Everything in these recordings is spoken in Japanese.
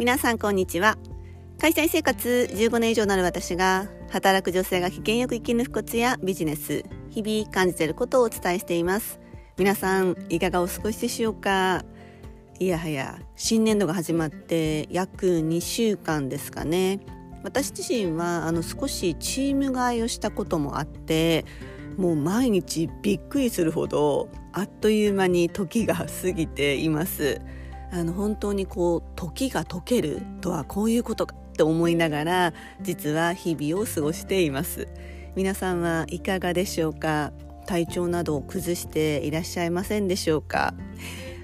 皆さんこんにちは。会社員生活15年以上なる私が働く女性が機嫌よく生き抜くコツやビジネス日々感じていることをお伝えしています。皆さんいかがお過ごしでしょうか？いやはや新年度が始まって約2週間ですかね。私自身はあの少しチーム替えをしたこともあってもう毎日びっくりするほどあっという間に時が過ぎています。あの本当にこう時が解けるとはこういうことかって思いながら実は日々を過ごしています。皆さんはいかがでしょうか？体調などを崩していらっしゃいませんでしょうか？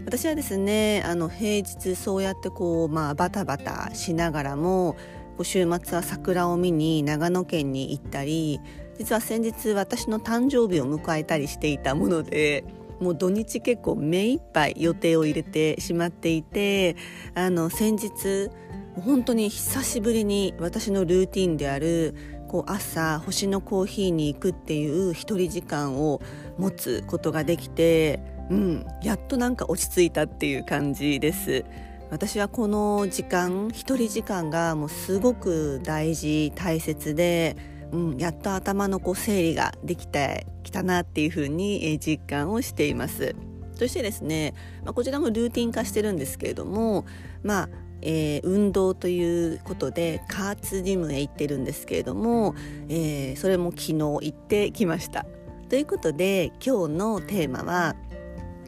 私はですねあの平日そうやってこう、まあ、バタバタしながらも週末は桜を見に長野県に行ったり実は先日私の誕生日を迎えたりしていたものでもう土日結構目いっぱい予定を入れてしまっていてあの先日本当に久しぶりに私のルーティンであるこう朝星のコーヒーに行くっていう一人時間を持つことができて、うん、やっとなんか落ち着いたっていう感じです。私はこの時間一人時間がもうすごく大事大切でうん、やっと頭のこう整理ができてきたなっていうふうに実感をしています。そしてですね、まあ、こちらもルーティン化してるんですけれども、まあえー、運動ということで加圧ジムへ行ってるんですけれども、えー、それも昨日行ってきました。ということで今日のテーマは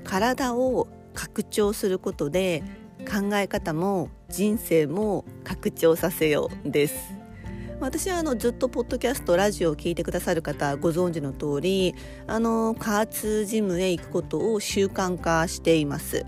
体を拡張することで考え方も人生も拡張させようです。私はあのずっとポッドキャストラジオを聞いてくださる方ご存知の通りあの加圧ジムへ行くことを習慣化しています。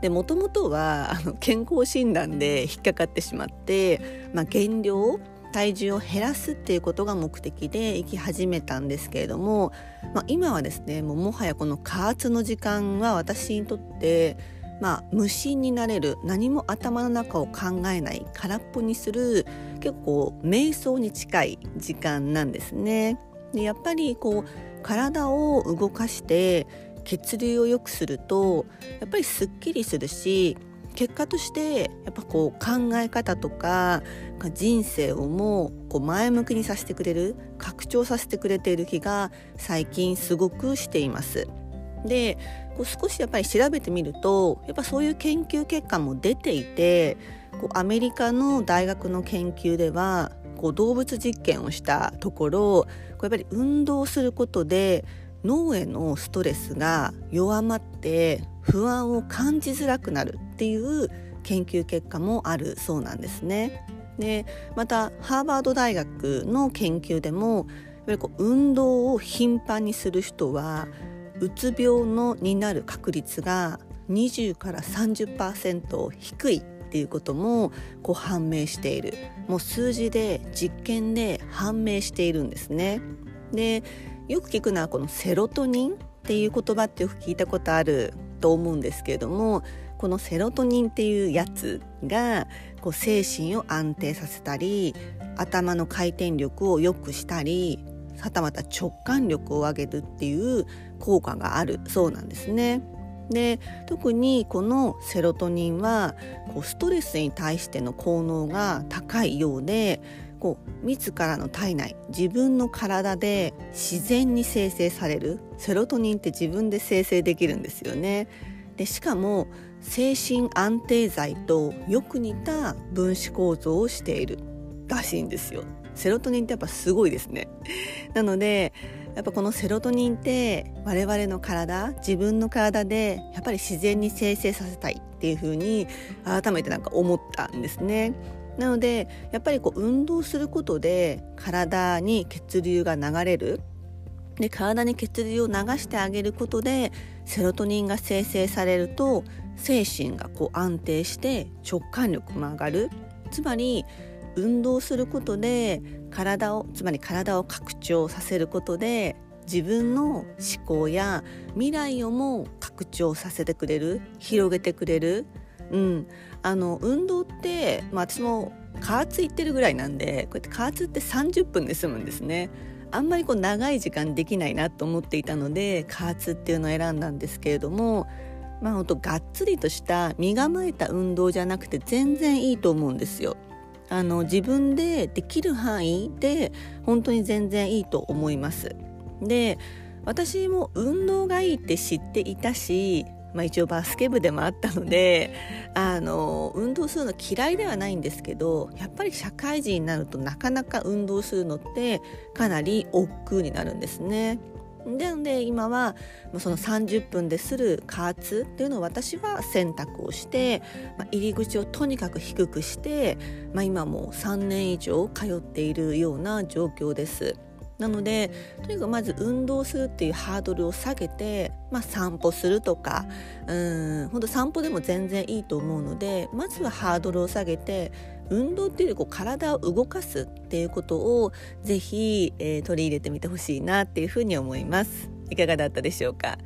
でもともとはあの健康診断で引っかかってしまって、まあ、減量体重を減らすっていうことが目的で行き始めたんですけれども、まあ、今はですねもうもはやこの加圧の時間は私にとってまあ、無心になれる何も頭の中を考えない空っぽにする結構瞑想に近い時間なんですね。でやっぱりこう体を動かして血流を良くするとやっぱりすっきりするし結果としてやっぱこう考え方とか人生をもこう前向きにさせてくれる拡張させてくれている気が最近すごくしています。でこう少しやっぱり調べてみるとやっぱそういう研究結果も出ていてこうアメリカの大学の研究ではこう動物実験をしたところこうやっぱり運動することで脳へのストレスが弱まって不安を感じづらくなるっていう研究結果もあるそうなんですね。でまたハーバード大学の研究でもやっぱりこう運動を頻繁にする人はうつ病のになる確率が20から30%低いっていうこともこう判明しているもう数字で実験で判明しているんですね。でよく聞くのはこのセロトニンっていう言葉ってよく聞いたことあると思うんですけれどもこのセロトニンっていうやつがこう精神を安定させたり頭の回転力を良くしたりはたまた直感力を上げるっていう効果があるそうなんですね。で特にこのセロトニンはこうストレスに対しての効能が高いようでこう自らの体内自分の体で自然に生成されるセロトニンって自分で生成できるんですよね。でしかも精神安定剤とよく似た分子構造をしているらしいんですよ。セロトニンってやっぱすごいですね。なのでやっぱこのセロトニンって我々の体自分の体でやっぱり自然に生成させたいっていうふうに改めてなんか思ったんですね。なのでやっぱりこう運動することで体に血流が流れるで体に血流を流してあげることでセロトニンが生成されると精神がこう安定して直感力も上がるつまり運動することで体をつまり体を拡張させることで自分の思考や未来をも拡張させてくれる広げてくれる、うん、あの運動って、まあ、私も加圧行ってるぐらいなんでこうやって加圧って30分で済むんですね。あんまりこう長い時間できないなと思っていたので加圧っていうのを選んだんですけれどもまあ本当がっつりとした身構えた運動じゃなくて全然いいと思うんですよ。あの自分でできる範囲で本当に全然いいと思います。で私も運動がいいって知っていたし、まあ、一応バスケ部でもあったのであの運動するの嫌いではないんですけどやっぱり社会人になるとなかなか運動するのってかなり億劫になるんですね。なので今はその30分でする加圧っていうのを私は選択をして、まあ、入り口をとにかく低くして、まあ、今もう3年以上通っているような状況です。なのでとにかくまず運動するっていうハードルを下げて、まあ、散歩するとかうん本当散歩でも全然いいと思うのでまずはハードルを下げて運動っていうよりこう体を動かすっていうことをぜひ、えー、取り入れてみてほしいなっていうふうに思います。いかがだったでしょうか？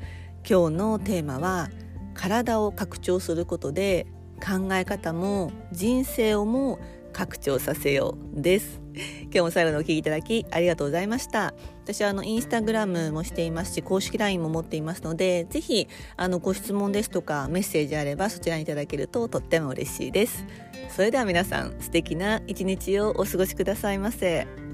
今日のテーマは体を拡張することで考え方も人生をも拡張させようです。今日も最後のお聞きいただきありがとうございました。私はあのインスタグラムもしていますし公式 LINE も持っていますのでぜひあのご質問ですとかメッセージあればそちらにいただけるととっても嬉しいです。それでは皆さん素敵な一日をお過ごしくださいませ。